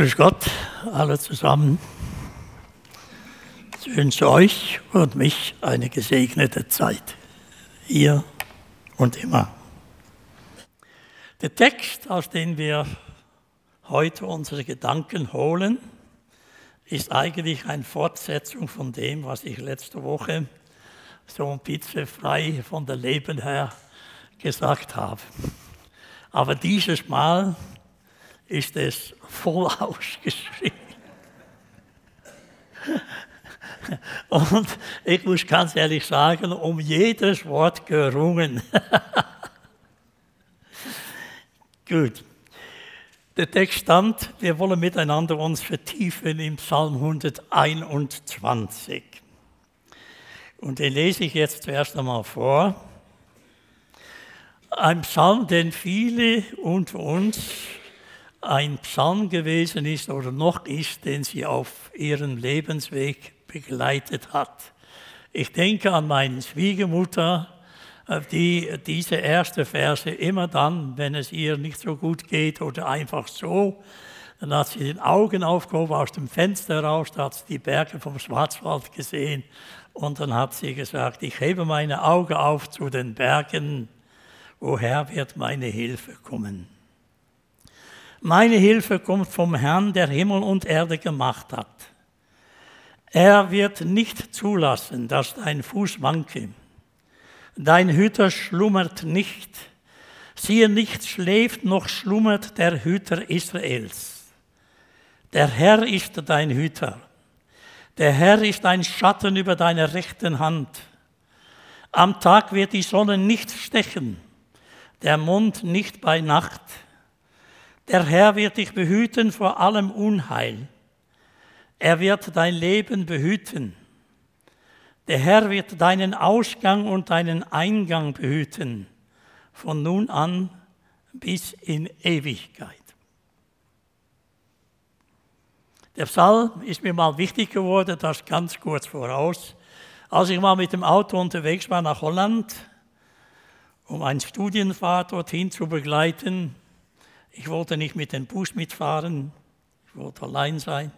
Grüß Gott, alle zusammen. Ich wünsche euch und mich eine gesegnete Zeit. Hier und immer. Der Text, aus dem wir heute unsere Gedanken holen, ist eigentlich eine Fortsetzung von dem, was ich letzte Woche so ein bisschen frei von der Leben her gesagt habe. Aber dieses Mal ist es voll ausgeschrieben. Und ich muss ganz ehrlich sagen, um jedes Wort gerungen. Gut. Der Text stand, wir wollen miteinander uns vertiefen im Psalm 121. Und den lese ich jetzt zuerst einmal vor. Ein Psalm, den viele unter uns ein Psalm gewesen ist oder noch ist, den sie auf ihrem Lebensweg begleitet hat. Ich denke an meine Schwiegermutter, äh, die diese erste Verse immer dann, wenn es ihr nicht so gut geht oder einfach so, dann hat sie den Augen aufgehoben aus dem Fenster raus, da hat sie die Berge vom Schwarzwald gesehen und dann hat sie gesagt, ich hebe meine Augen auf zu den Bergen, woher wird meine Hilfe kommen? Meine Hilfe kommt vom Herrn, der Himmel und Erde gemacht hat. Er wird nicht zulassen, dass dein Fuß wanke. Dein Hüter schlummert nicht. Siehe, nicht schläft noch schlummert der Hüter Israels. Der Herr ist dein Hüter. Der Herr ist ein Schatten über deiner rechten Hand. Am Tag wird die Sonne nicht stechen, der Mond nicht bei Nacht. Der Herr wird dich behüten vor allem Unheil. Er wird dein Leben behüten. Der Herr wird deinen Ausgang und deinen Eingang behüten, von nun an bis in Ewigkeit. Der Psalm ist mir mal wichtig geworden, das ganz kurz voraus. Als ich mal mit dem Auto unterwegs war nach Holland, um eine Studienfahrt dorthin zu begleiten, ich wollte nicht mit dem Bus mitfahren, ich wollte allein sein.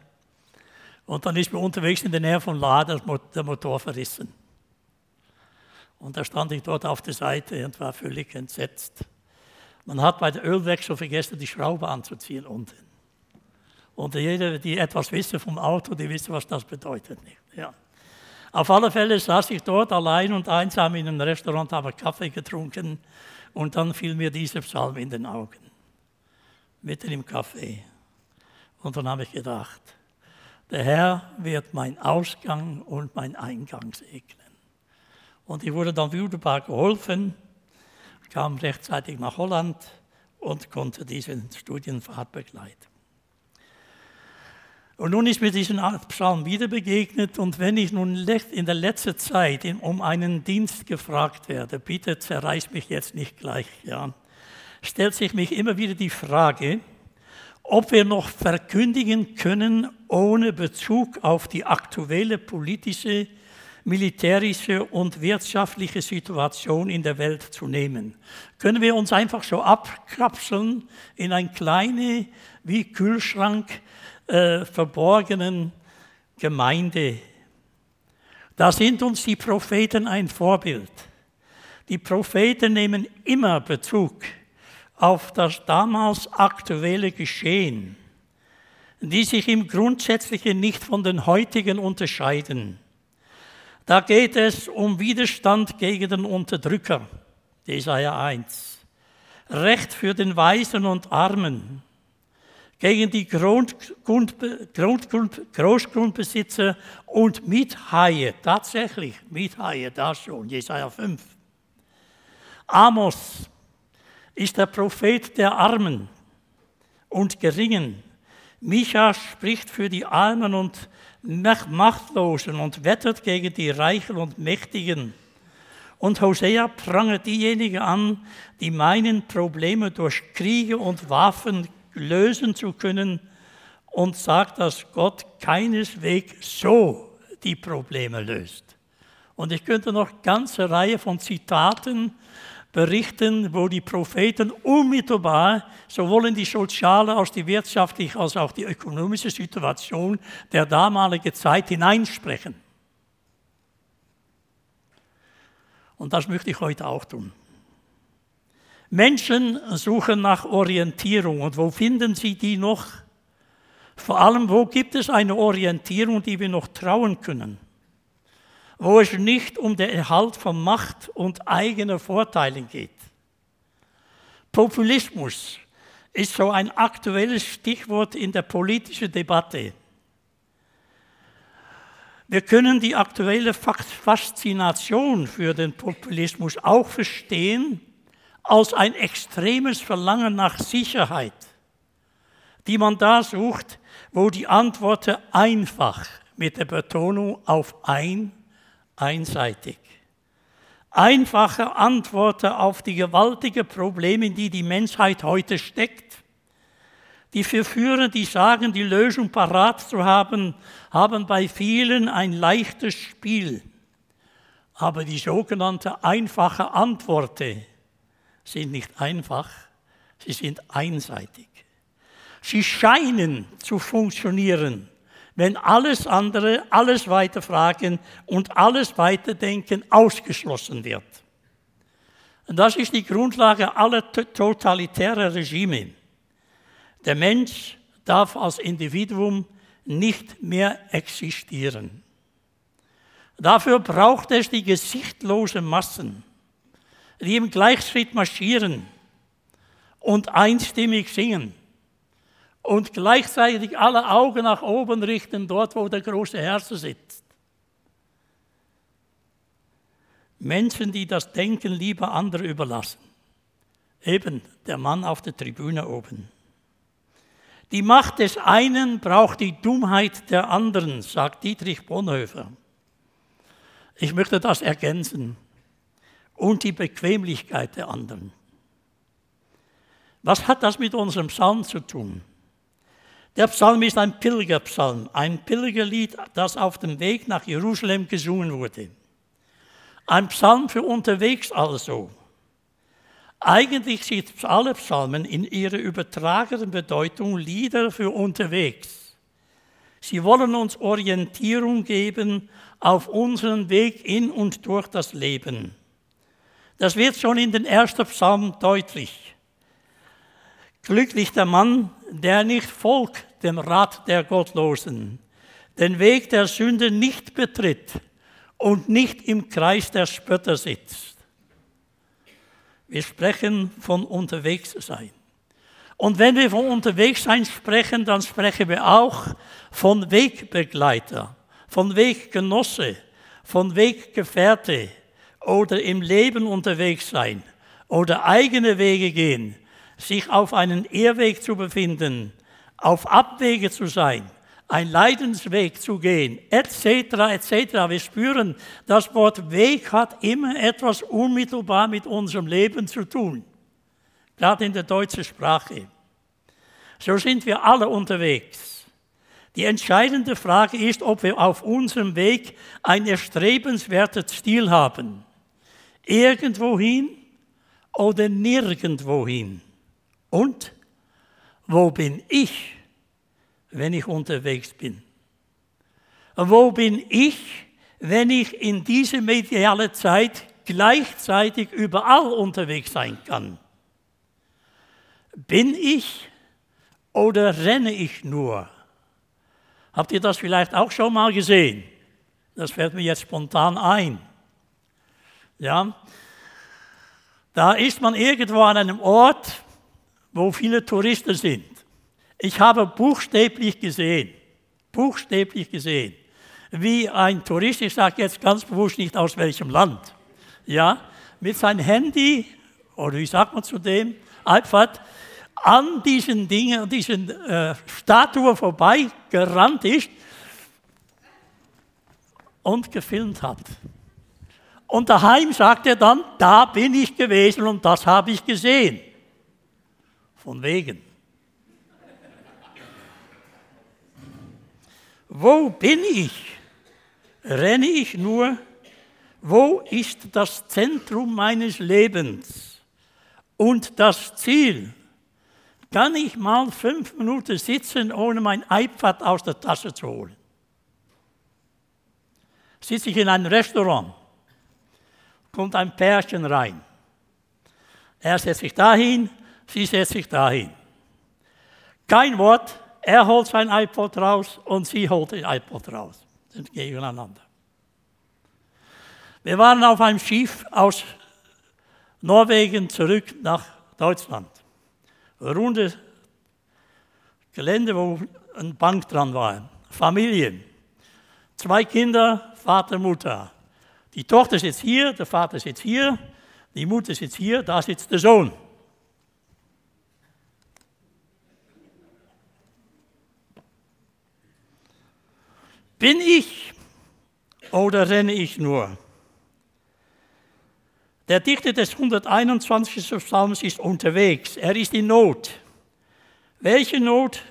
Und dann ist mir unterwegs in der Nähe von Laden der Motor verrissen. Und da stand ich dort auf der Seite und war völlig entsetzt. Man hat bei der Ölwechsel vergessen, die Schraube anzuziehen unten. Und jeder, die etwas wissen vom Auto, die wissen, was das bedeutet. Ja. Auf alle Fälle saß ich dort allein und einsam in einem Restaurant, habe Kaffee getrunken und dann fiel mir dieser Psalm in den Augen mitten im Café. Und dann habe ich gedacht, der Herr wird mein Ausgang und mein Eingang segnen. Und ich wurde dann wunderbar geholfen, kam rechtzeitig nach Holland und konnte diese Studienfahrt begleiten. Und nun ist mir diesen Psalm wieder begegnet und wenn ich nun in der letzten Zeit um einen Dienst gefragt werde, bitte zerreiß mich jetzt nicht gleich, ja, stellt sich mich immer wieder die Frage, ob wir noch verkündigen können, ohne Bezug auf die aktuelle politische, militärische und wirtschaftliche Situation in der Welt zu nehmen. Können wir uns einfach so abkapseln in ein kleine, wie Kühlschrank äh, verborgenen Gemeinde. Da sind uns die Propheten ein Vorbild. Die Propheten nehmen immer Bezug auf das damals aktuelle Geschehen, die sich im Grundsätzlichen nicht von den heutigen unterscheiden. Da geht es um Widerstand gegen den Unterdrücker, Jesaja 1. Recht für den Weisen und Armen, gegen die Großgrundbesitzer und Mithaie, tatsächlich Mithaie, da schon, Jesaja 5. Amos, ist der Prophet der Armen und Geringen. Micha spricht für die Armen und Machtlosen und wettert gegen die Reichen und Mächtigen. Und Hosea prangert diejenigen an, die meinen, Probleme durch Kriege und Waffen lösen zu können und sagt, dass Gott keineswegs so die Probleme löst. Und ich könnte noch eine ganze Reihe von Zitaten berichten, wo die Propheten unmittelbar sowohl in die soziale als die wirtschaftliche als auch die ökonomische Situation der damaligen Zeit hineinsprechen. Und das möchte ich heute auch tun. Menschen suchen nach Orientierung. Und wo finden sie die noch? Vor allem, wo gibt es eine Orientierung, die wir noch trauen können? Wo es nicht um den Erhalt von Macht und eigener Vorteilen geht. Populismus ist so ein aktuelles Stichwort in der politischen Debatte. Wir können die aktuelle Faszination für den Populismus auch verstehen, als ein extremes Verlangen nach Sicherheit, die man da sucht, wo die Antworten einfach mit der Betonung auf ein, einseitig. Einfache Antworten auf die gewaltigen Probleme, in die die Menschheit heute steckt. Die Verführer, die sagen, die Lösung parat zu haben, haben bei vielen ein leichtes Spiel. Aber die sogenannte einfache Antworten, sind nicht einfach, sie sind einseitig. Sie scheinen zu funktionieren, wenn alles andere, alles weiterfragen und alles weiterdenken ausgeschlossen wird. Und das ist die Grundlage aller totalitären Regime. Der Mensch darf als Individuum nicht mehr existieren. Dafür braucht es die gesichtlosen Massen die im Gleichschritt marschieren und einstimmig singen und gleichzeitig alle Augen nach oben richten, dort wo der große Herrscher sitzt. Menschen, die das Denken lieber andere überlassen. Eben der Mann auf der Tribüne oben. Die Macht des einen braucht die Dummheit der anderen, sagt Dietrich Bonhoeffer. Ich möchte das ergänzen und die Bequemlichkeit der anderen. Was hat das mit unserem Psalm zu tun? Der Psalm ist ein Pilgerpsalm, ein Pilgerlied, das auf dem Weg nach Jerusalem gesungen wurde. Ein Psalm für unterwegs also. Eigentlich sind alle Psalmen in ihrer übertragenen Bedeutung Lieder für unterwegs. Sie wollen uns Orientierung geben auf unseren Weg in und durch das Leben. Das wird schon in den ersten Psalmen deutlich. Glücklich der Mann, der nicht folgt dem Rat der Gottlosen, den Weg der Sünde nicht betritt und nicht im Kreis der Spötter sitzt. Wir sprechen von unterwegs sein. Und wenn wir von unterwegs sein sprechen, dann sprechen wir auch von Wegbegleiter, von Weggenosse, von Weggefährte, oder im Leben unterwegs sein oder eigene Wege gehen, sich auf einen Irrweg zu befinden, auf Abwege zu sein, ein Leidensweg zu gehen, etc., etc. Wir spüren, das Wort Weg hat immer etwas unmittelbar mit unserem Leben zu tun, gerade in der deutschen Sprache. So sind wir alle unterwegs. Die entscheidende Frage ist, ob wir auf unserem Weg ein erstrebenswertes Stil haben irgendwohin oder nirgendwohin. Und wo bin ich, wenn ich unterwegs bin? Wo bin ich, wenn ich in dieser mediale Zeit gleichzeitig überall unterwegs sein kann? Bin ich oder renne ich nur? Habt ihr das vielleicht auch schon mal gesehen? Das fällt mir jetzt spontan ein. Ja, da ist man irgendwo an einem Ort, wo viele Touristen sind. Ich habe buchstäblich gesehen, buchstäblich gesehen, wie ein Tourist, ich sage jetzt ganz bewusst nicht aus welchem Land, ja, mit seinem Handy, oder wie sagt man zu dem, iPad, an diesen Dingen, diesen äh, Statuen vorbei gerannt ist und gefilmt hat. Und daheim sagt er dann, da bin ich gewesen und das habe ich gesehen. Von wegen. Wo bin ich? Renne ich nur Wo ist das Zentrum meines Lebens und das Ziel? Kann ich mal fünf Minuten sitzen, ohne mein iPad aus der Tasche zu holen? Sitze ich in einem Restaurant, kommt ein Pärchen rein. Er setzt sich dahin, sie setzt sich dahin. Kein Wort, er holt sein iPod raus und sie holt den iPod raus. Sind gegeneinander. Wir waren auf einem Schiff aus Norwegen zurück nach Deutschland. Runde Gelände, wo eine Bank dran war. Familie. Zwei Kinder, Vater, Mutter. Die Tochter sitzt hier, der Vater sitzt hier, die Mutter sitzt hier, da sitzt der Sohn. Bin ich oder renne ich nur? Der Dichter des 121. Psalms ist unterwegs, er ist in Not. Welche Not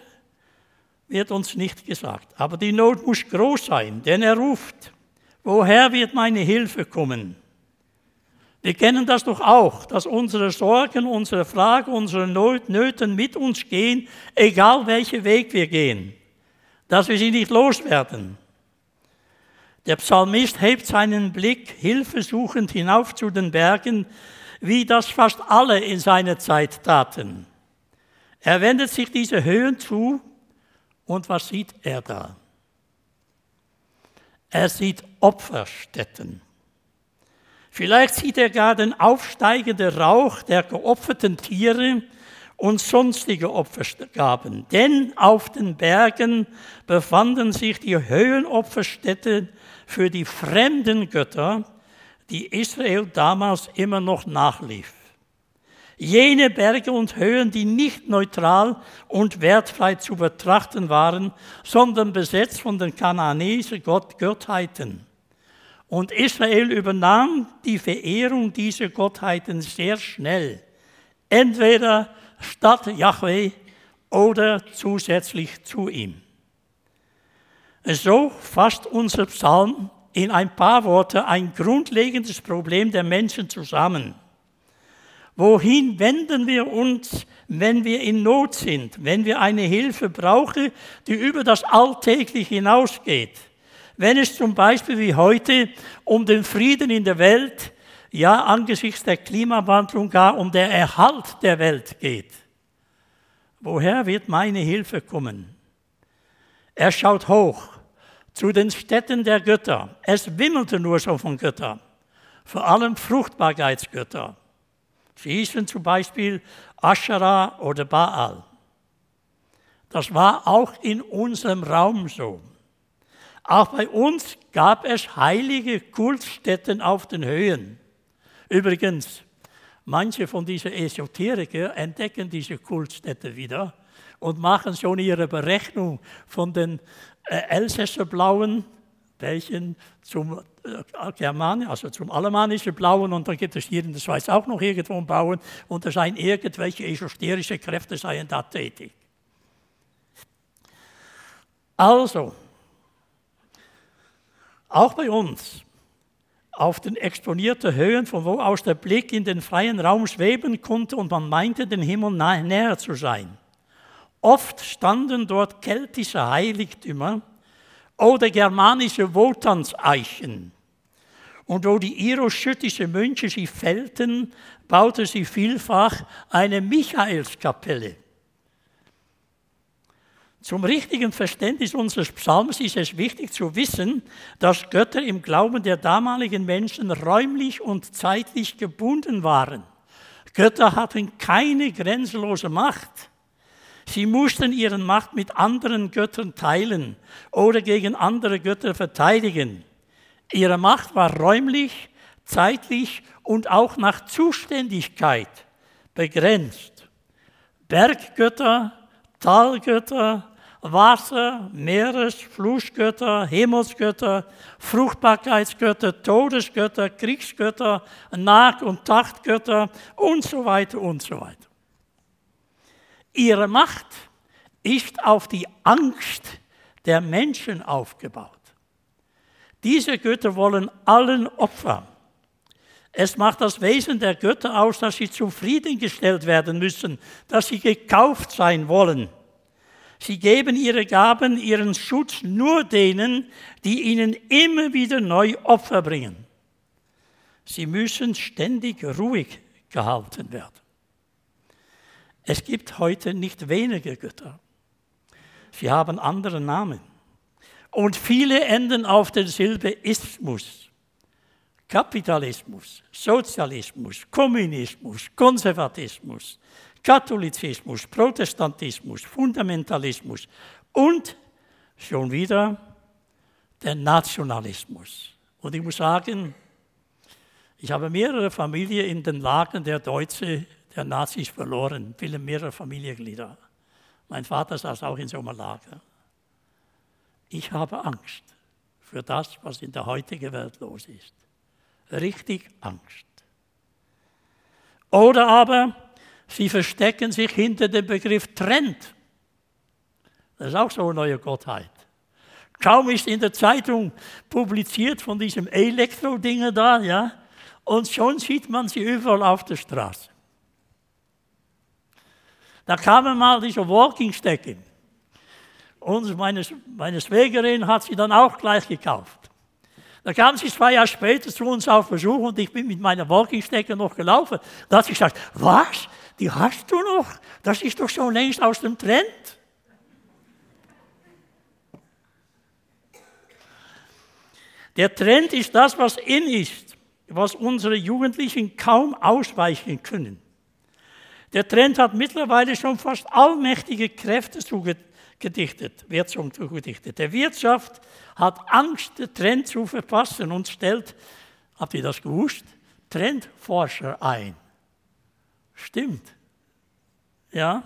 wird uns nicht gesagt, aber die Not muss groß sein, denn er ruft, woher wird meine Hilfe kommen? Wir kennen das doch auch, dass unsere Sorgen, unsere Fragen, unsere Nöten mit uns gehen, egal welchen Weg wir gehen, dass wir sie nicht loswerden. Der Psalmist hebt seinen Blick hilfesuchend hinauf zu den Bergen, wie das fast alle in seiner Zeit taten. Er wendet sich diese Höhen zu und was sieht er da? Er sieht Opferstätten. Vielleicht sieht er gar den aufsteigenden Rauch der geopferten Tiere und sonstige Opfergaben. Denn auf den Bergen befanden sich die Höhenopferstätten für die fremden Götter, die Israel damals immer noch nachlief. Jene Berge und Höhen, die nicht neutral und wertfrei zu betrachten waren, sondern besetzt von den kananäischen Gott Gottheiten. Und Israel übernahm die Verehrung dieser Gottheiten sehr schnell, entweder statt Yahweh oder zusätzlich zu ihm. So fasst unser Psalm in ein paar Worte ein grundlegendes Problem der Menschen zusammen. Wohin wenden wir uns, wenn wir in Not sind, wenn wir eine Hilfe brauchen, die über das Alltägliche hinausgeht? Wenn es zum Beispiel wie heute um den Frieden in der Welt, ja angesichts der Klimawandlung gar um den Erhalt der Welt geht. Woher wird meine Hilfe kommen? Er schaut hoch zu den Städten der Götter. Es wimmelte nur so von Göttern, vor allem Fruchtbarkeitsgötter. Sie hießen zum Beispiel Asherah oder Baal. Das war auch in unserem Raum so. Auch bei uns gab es heilige Kultstätten auf den Höhen. Übrigens, manche von diesen Esoteriker entdecken diese Kultstätte wieder und machen schon ihre Berechnung von den äh, Elsässer Blauen, welchen zum äh, German, also zum alemannischen Blauen und dann gibt es hier in der Schweiz auch noch irgendwo einen Blauen und da seien irgendwelche esoterische Kräfte seien da tätig. Also, auch bei uns, auf den exponierten Höhen, von wo aus der Blick in den freien Raum schweben konnte und man meinte, den Himmel näher zu sein. Oft standen dort keltische Heiligtümer oder germanische Wotannseichen. Und wo die iroschüttischen Mönche sie fällten, baute sie vielfach eine Michaelskapelle. Zum richtigen Verständnis unseres Psalms ist es wichtig zu wissen, dass Götter im Glauben der damaligen Menschen räumlich und zeitlich gebunden waren. Götter hatten keine grenzenlose Macht. Sie mussten ihre Macht mit anderen Göttern teilen oder gegen andere Götter verteidigen. Ihre Macht war räumlich, zeitlich und auch nach Zuständigkeit begrenzt. Berggötter, Talgötter, Wasser, Meeres, Flussgötter, Himmelsgötter, Fruchtbarkeitsgötter, Todesgötter, Kriegsgötter, Nacht- und Tachtgötter und so weiter und so weiter. Ihre Macht ist auf die Angst der Menschen aufgebaut. Diese Götter wollen allen Opfer. Es macht das Wesen der Götter aus, dass sie zufriedengestellt werden müssen, dass sie gekauft sein wollen. Sie geben ihre Gaben, ihren Schutz nur denen, die ihnen immer wieder neu Opfer bringen. Sie müssen ständig ruhig gehalten werden. Es gibt heute nicht wenige Götter. Sie haben andere Namen. Und viele enden auf der Silbe Ismus. Kapitalismus, Sozialismus, Kommunismus, Konservatismus, Katholizismus, Protestantismus, Fundamentalismus und schon wieder der Nationalismus. Und ich muss sagen, ich habe mehrere Familien in den Lagern der Deutschen, der Nazis verloren, viele mehrere Familienglieder. Mein Vater saß auch in so einem Lager. Ich habe Angst für das, was in der heutigen Welt los ist. Richtig Angst. Oder aber Sie verstecken sich hinter dem Begriff Trend. Das ist auch so eine neue Gottheit. Kaum ist in der Zeitung publiziert von diesem Elektro-Dinge da, ja, und schon sieht man sie überall auf der Straße. Da kamen mal diese Walking-Stecken. Und meine, meine Schwägerin hat sie dann auch gleich gekauft. Da kam sie zwei Jahre später zu uns auf Besuch und ich bin mit meiner Walking-Stecke noch gelaufen. Da hat sie gesagt, was? Die hast du noch. Das ist doch schon längst aus dem Trend. Der Trend ist das, was in ist, was unsere Jugendlichen kaum ausweichen können. Der Trend hat mittlerweile schon fast allmächtige Kräfte zugedichtet, wird zugedichtet. Der Wirtschaft hat Angst, den Trend zu verpassen und stellt, habt ihr das gewusst, Trendforscher ein. Stimmt. Ja.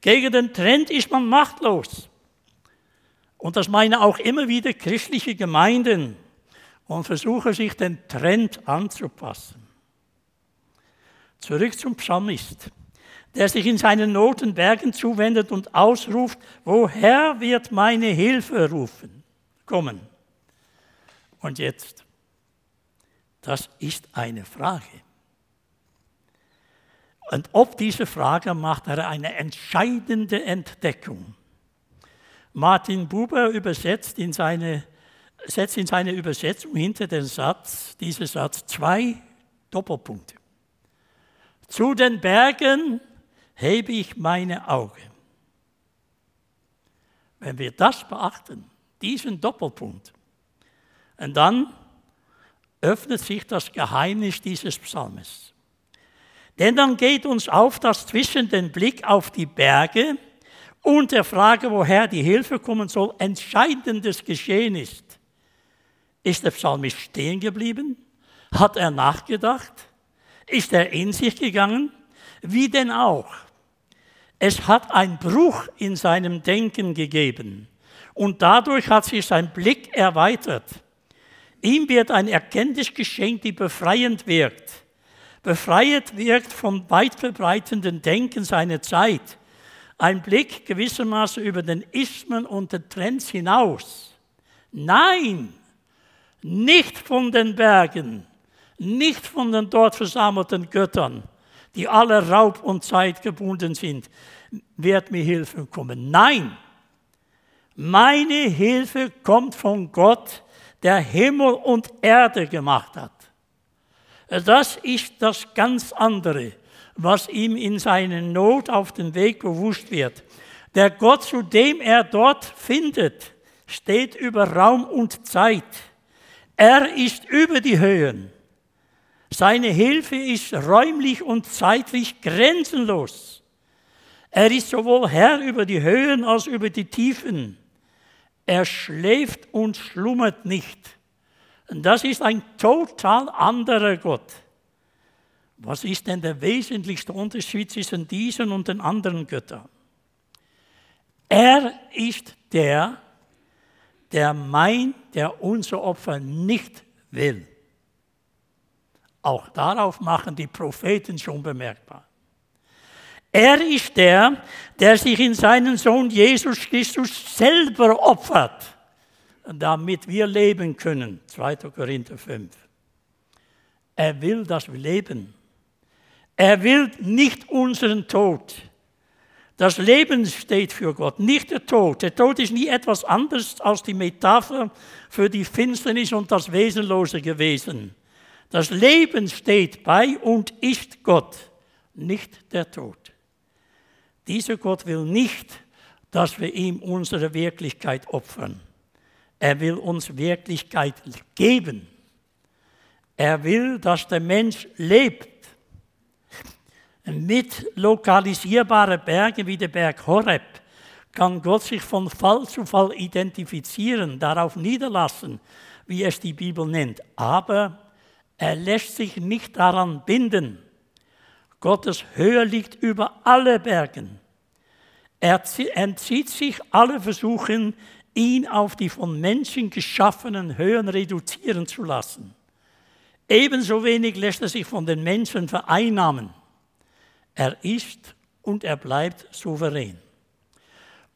Gegen den Trend ist man machtlos. Und das meinen auch immer wieder christliche Gemeinden und versuchen sich den Trend anzupassen. Zurück zum Psalmist, der sich in seinen Noten Bergen zuwendet und ausruft, woher wird meine Hilfe rufen? Kommen. Und jetzt, das ist eine Frage. Und ob diese Frage macht er eine entscheidende Entdeckung. Martin Buber übersetzt in seine, setzt in seine Übersetzung hinter den Satz, diesen Satz, zwei Doppelpunkte. Zu den Bergen hebe ich meine Augen. Wenn wir das beachten, diesen Doppelpunkt, und dann öffnet sich das Geheimnis dieses Psalmes. Denn dann geht uns auf, dass zwischen dem Blick auf die Berge und der Frage, woher die Hilfe kommen soll, entscheidendes geschehen ist. Ist der Psalmist stehen geblieben? Hat er nachgedacht? Ist er in sich gegangen? Wie denn auch? Es hat einen Bruch in seinem Denken gegeben und dadurch hat sich sein Blick erweitert. Ihm wird ein Erkenntnis geschenkt, die befreiend wirkt befreit wirkt vom weit verbreitenden Denken seiner Zeit. Ein Blick gewissermaßen über den Ismen und den Trends hinaus. Nein, nicht von den Bergen, nicht von den dort versammelten Göttern, die alle Raub und Zeit gebunden sind, wird mir Hilfe kommen. Nein, meine Hilfe kommt von Gott, der Himmel und Erde gemacht hat. Das ist das ganz andere, was ihm in seiner Not auf den Weg bewusst wird. Der Gott, zu dem er dort findet, steht über Raum und Zeit. Er ist über die Höhen. Seine Hilfe ist räumlich und zeitlich grenzenlos. Er ist sowohl Herr über die Höhen als über die Tiefen. Er schläft und schlummert nicht. Und das ist ein total anderer Gott. Was ist denn der wesentlichste Unterschied zwischen diesen und den anderen Göttern? Er ist der, der meint, der unser Opfer nicht will. Auch darauf machen die Propheten schon bemerkbar. Er ist der, der sich in seinen Sohn Jesus Christus selber opfert. Damit wir leben können. 2. Korinther 5. Er will, dass wir leben. Er will nicht unseren Tod. Das Leben steht für Gott, nicht der Tod. Der Tod ist nie etwas anderes als die Metapher für die Finsternis und das Wesenlose gewesen. Das Leben steht bei und ist Gott, nicht der Tod. Dieser Gott will nicht, dass wir ihm unsere Wirklichkeit opfern. Er will uns Wirklichkeit geben. Er will, dass der Mensch lebt mit lokalisierbaren Bergen wie der Berg Horeb kann Gott sich von Fall zu Fall identifizieren, darauf niederlassen, wie es die Bibel nennt. Aber er lässt sich nicht daran binden. Gottes Höhe liegt über alle Bergen. Er entzieht sich alle Versuchen, ihn auf die von Menschen geschaffenen Höhen reduzieren zu lassen. Ebenso wenig lässt er sich von den Menschen vereinnahmen. Er ist und er bleibt souverän.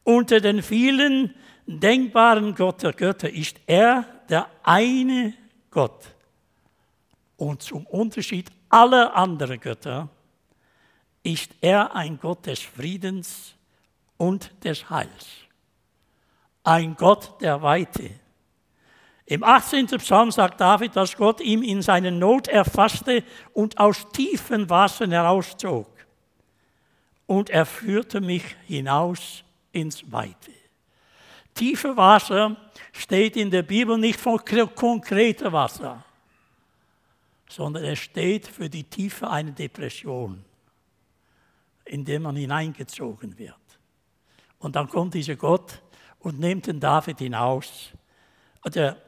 Unter den vielen denkbaren Götter, Götter ist er der eine Gott. Und zum Unterschied aller anderen Götter ist er ein Gott des Friedens und des Heils. Ein Gott der Weite. Im 18. Psalm sagt David, dass Gott ihm in seiner Not erfasste und aus tiefen Wassern herauszog und er führte mich hinaus ins Weite. Tiefe Wasser steht in der Bibel nicht für konkrete Wasser, sondern es steht für die Tiefe einer Depression, in der man hineingezogen wird. Und dann kommt dieser Gott und nimmt den David hinaus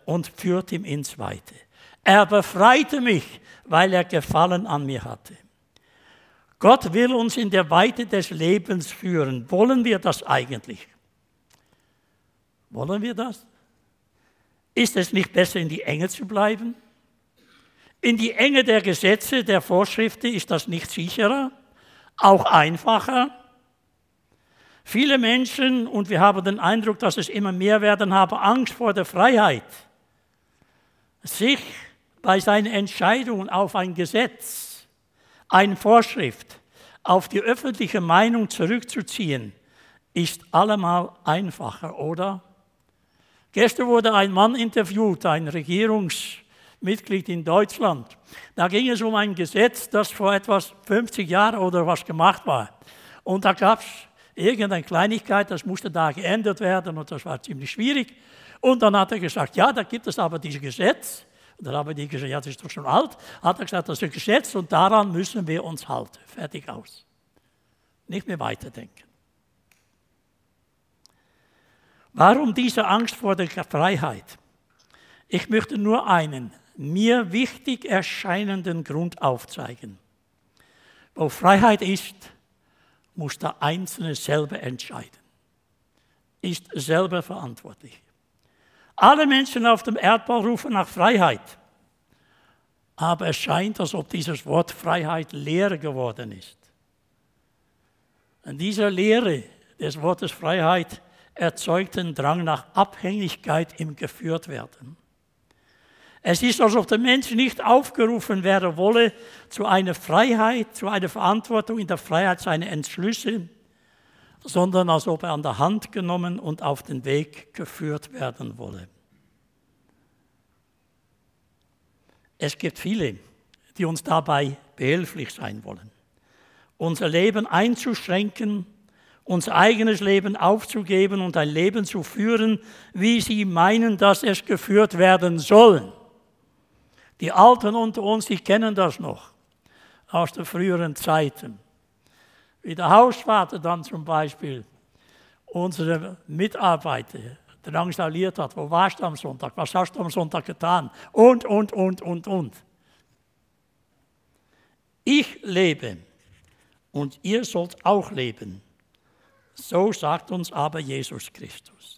und führt ihn ins Weite. Er befreite mich, weil er Gefallen an mir hatte. Gott will uns in der Weite des Lebens führen. Wollen wir das eigentlich? Wollen wir das? Ist es nicht besser, in die Enge zu bleiben? In die Enge der Gesetze, der Vorschriften ist das nicht sicherer, auch einfacher? Viele Menschen, und wir haben den Eindruck, dass es immer mehr werden, haben Angst vor der Freiheit, sich bei seinen Entscheidungen auf ein Gesetz eine Vorschrift auf die öffentliche Meinung zurückzuziehen, ist allemal einfacher, oder? Gestern wurde ein Mann interviewt, ein Regierungsmitglied in Deutschland. Da ging es um ein Gesetz, das vor etwas 50 Jahren oder was gemacht war. Und da gab es irgendeine Kleinigkeit, das musste da geändert werden und das war ziemlich schwierig. Und dann hat er gesagt, ja, da gibt es aber dieses Gesetz und dann haben die gesagt, ja, das ist doch schon alt. Hat er gesagt, das ist ein Gesetz und daran müssen wir uns halten. Fertig aus. Nicht mehr weiterdenken. Warum diese Angst vor der Freiheit? Ich möchte nur einen mir wichtig erscheinenden Grund aufzeigen. Wo Freiheit ist, muss der Einzelne selber entscheiden, ist selber verantwortlich. Alle Menschen auf dem Erdball rufen nach Freiheit. Aber es scheint, als ob dieses Wort Freiheit leer geworden ist. Und diese Lehre des Wortes Freiheit erzeugt den Drang nach Abhängigkeit im Geführtwerden. Es ist, als ob der Mensch nicht aufgerufen werden wolle zu einer Freiheit, zu einer Verantwortung in der Freiheit seiner Entschlüsse, sondern als ob er an der Hand genommen und auf den Weg geführt werden wolle. Es gibt viele, die uns dabei behilflich sein wollen. Unser Leben einzuschränken, unser eigenes Leben aufzugeben und ein Leben zu führen, wie sie meinen, dass es geführt werden soll. Die Alten unter uns, die kennen das noch aus den früheren Zeiten wie der Hausvater dann zum Beispiel unsere Mitarbeiter drangsaliert hat. Wo warst du am Sonntag? Was hast du am Sonntag getan? Und, und, und, und, und. Ich lebe und ihr sollt auch leben. So sagt uns aber Jesus Christus.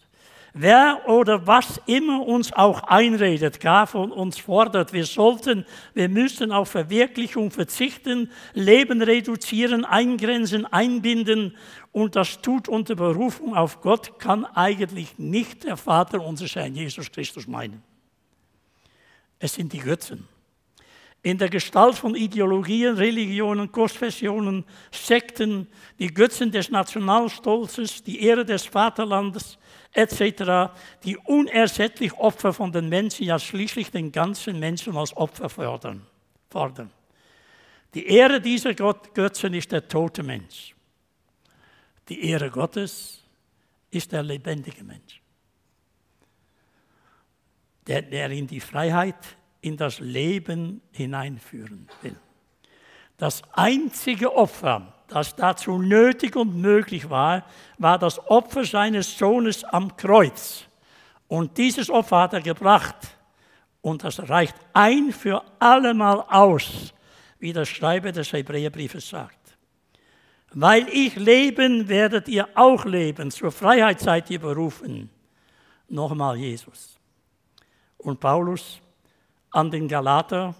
Wer oder was immer uns auch einredet, gar von uns fordert, wir sollten, wir müssen auf Verwirklichung verzichten, Leben reduzieren, eingrenzen, einbinden und das tut unter Berufung auf Gott, kann eigentlich nicht der Vater unseres Herrn Jesus Christus meinen. Es sind die Götzen. In der Gestalt von Ideologien, Religionen, Konfessionen, Sekten, die Götzen des Nationalstolzes, die Ehre des Vaterlandes, etc., die unersättlich Opfer von den Menschen, ja schließlich den ganzen Menschen als Opfer fordern. fordern. Die Ehre dieser Götzen ist der tote Mensch. Die Ehre Gottes ist der lebendige Mensch, der, der in die Freiheit, in das Leben hineinführen will. Das einzige Opfer, das dazu nötig und möglich war, war das Opfer seines Sohnes am Kreuz. Und dieses Opfer hat er gebracht. Und das reicht ein für allemal aus, wie der Schreiber des Hebräerbriefes sagt. Weil ich leben, werdet ihr auch leben. Zur Freiheit seid ihr berufen. Nochmal Jesus. Und Paulus an den Galater,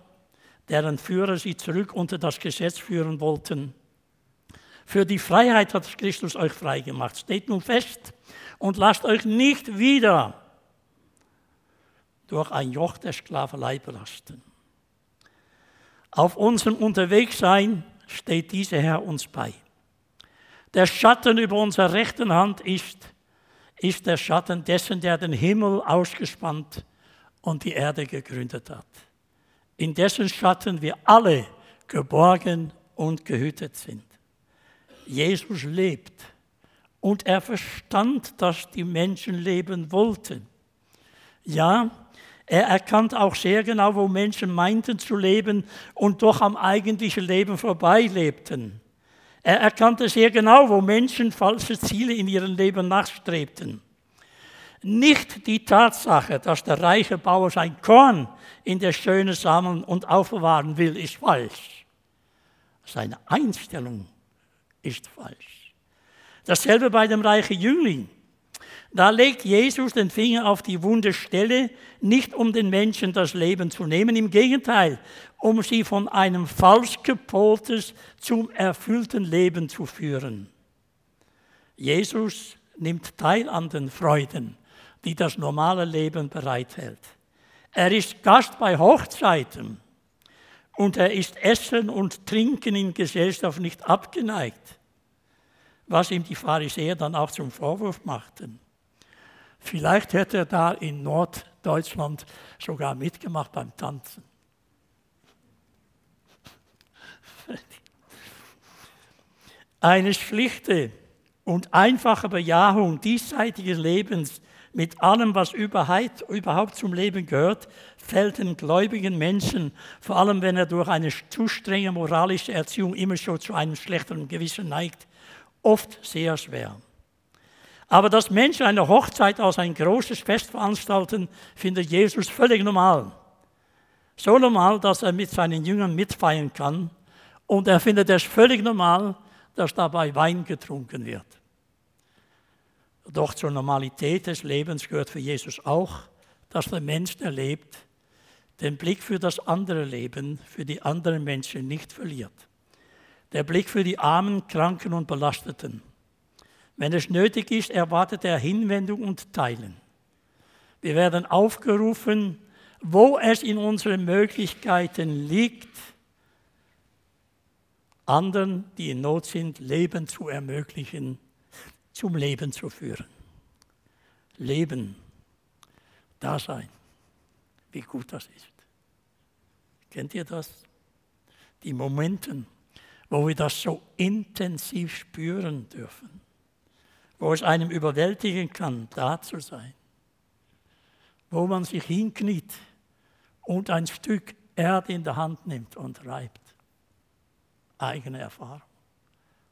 deren Führer sie zurück unter das Gesetz führen wollten. Für die Freiheit hat Christus euch frei gemacht. Steht nun fest und lasst euch nicht wieder durch ein Joch der Sklaverei belasten. Auf unserem Unterwegssein steht dieser Herr uns bei. Der Schatten über unserer rechten Hand ist, ist der Schatten dessen, der den Himmel ausgespannt und die Erde gegründet hat. In dessen Schatten wir alle geborgen und gehütet sind. Jesus lebt. Und er verstand, dass die Menschen leben wollten. Ja, er erkannte auch sehr genau, wo Menschen meinten zu leben und doch am eigentlichen Leben vorbei lebten. Er erkannte sehr genau, wo Menschen falsche Ziele in ihrem Leben nachstrebten. Nicht die Tatsache, dass der reiche Bauer sein Korn in der Schöne sammeln und aufbewahren will, ist falsch. Seine Einstellung ist falsch. Dasselbe bei dem reichen Jüngling. Da legt Jesus den Finger auf die wunde Stelle, nicht um den Menschen das Leben zu nehmen, im Gegenteil, um sie von einem falsch gepoltes zum erfüllten Leben zu führen. Jesus nimmt teil an den Freuden, die das normale Leben bereithält. Er ist Gast bei Hochzeiten und er ist Essen und Trinken in Gesellschaft nicht abgeneigt, was ihm die Pharisäer dann auch zum Vorwurf machten. Vielleicht hätte er da in Norddeutschland sogar mitgemacht beim Tanzen. Eine schlichte und einfache Bejahung diesseitigen Lebens mit allem, was überhaupt zum Leben gehört, fällt den gläubigen Menschen, vor allem wenn er durch eine zu strenge moralische Erziehung immer schon zu einem schlechteren Gewissen neigt, oft sehr schwer. Aber dass Menschen eine Hochzeit als ein großes Fest veranstalten, findet Jesus völlig normal. So normal, dass er mit seinen Jüngern mitfeiern kann. Und er findet es völlig normal, dass dabei Wein getrunken wird. Doch zur Normalität des Lebens gehört für Jesus auch, dass der Mensch, der lebt, den Blick für das andere Leben, für die anderen Menschen nicht verliert. Der Blick für die Armen, Kranken und Belasteten. Wenn es nötig ist, erwartet er Hinwendung und Teilen. Wir werden aufgerufen, wo es in unseren Möglichkeiten liegt, anderen, die in Not sind, Leben zu ermöglichen zum Leben zu führen. Leben, Dasein, wie gut das ist. Kennt ihr das? Die Momente, wo wir das so intensiv spüren dürfen, wo es einem überwältigen kann, da zu sein, wo man sich hinkniet und ein Stück Erde in der Hand nimmt und reibt. Eigene Erfahrung.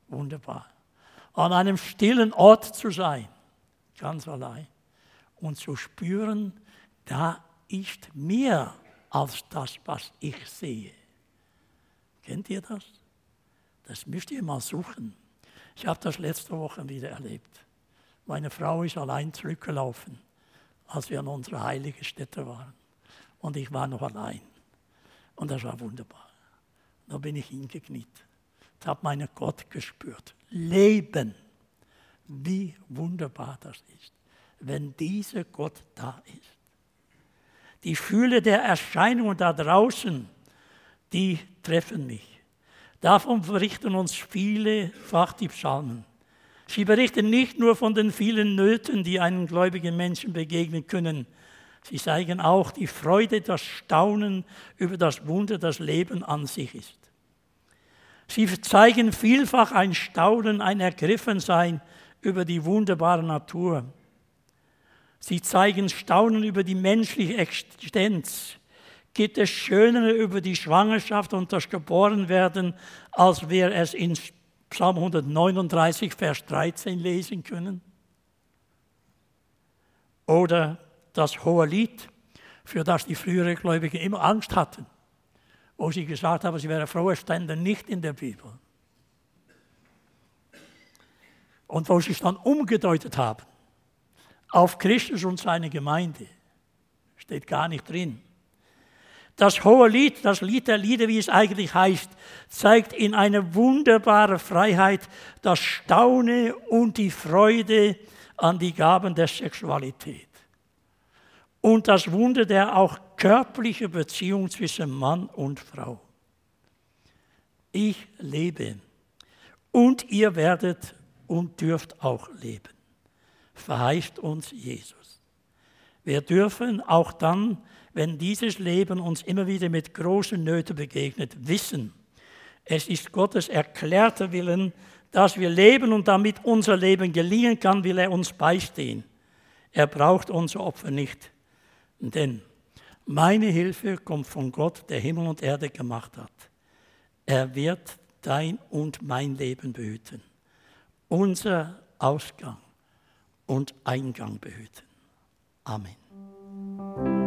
Wunderbar an einem stillen Ort zu sein, ganz allein, und zu spüren, da ist mehr als das, was ich sehe. Kennt ihr das? Das müsst ihr mal suchen. Ich habe das letzte Woche wieder erlebt. Meine Frau ist allein zurückgelaufen als wir an unserer heiligen Stätte waren. Und ich war noch allein. Und das war wunderbar. Da bin ich hingekniet. Ich habe meinen Gott gespürt. Leben. Wie wunderbar das ist, wenn dieser Gott da ist. Die Fühle der Erscheinungen da draußen, die treffen mich. Davon berichten uns vielefach die Psalmen. Sie berichten nicht nur von den vielen Nöten, die einem gläubigen Menschen begegnen können. Sie zeigen auch die Freude, das Staunen über das Wunder, das Leben an sich ist. Sie zeigen vielfach ein Staunen, ein Ergriffensein über die wunderbare Natur. Sie zeigen Staunen über die menschliche Existenz. Gibt es Schönere über die Schwangerschaft und das Geborenwerden, als wir es in Psalm 139, Vers 13 lesen können? Oder das hohe Lied, für das die früheren Gläubigen immer Angst hatten, wo sie gesagt haben, sie wären froh, es stände nicht in der Bibel. Und wo sie es dann umgedeutet haben auf Christus und seine Gemeinde. Steht gar nicht drin. Das hohe Lied, das Lied der Lieder, wie es eigentlich heißt, zeigt in eine wunderbare Freiheit das Staune und die Freude an die Gaben der Sexualität. Und das Wunder der auch körperlichen Beziehung zwischen Mann und Frau. Ich lebe und ihr werdet und dürft auch leben, verheißt uns Jesus. Wir dürfen auch dann, wenn dieses Leben uns immer wieder mit großen Nöten begegnet, wissen, es ist Gottes erklärter Willen, dass wir leben und damit unser Leben gelingen kann, will er uns beistehen. Er braucht unser Opfer nicht. Denn meine Hilfe kommt von Gott, der Himmel und Erde gemacht hat. Er wird dein und mein Leben behüten unser Ausgang und Eingang behüten. Amen.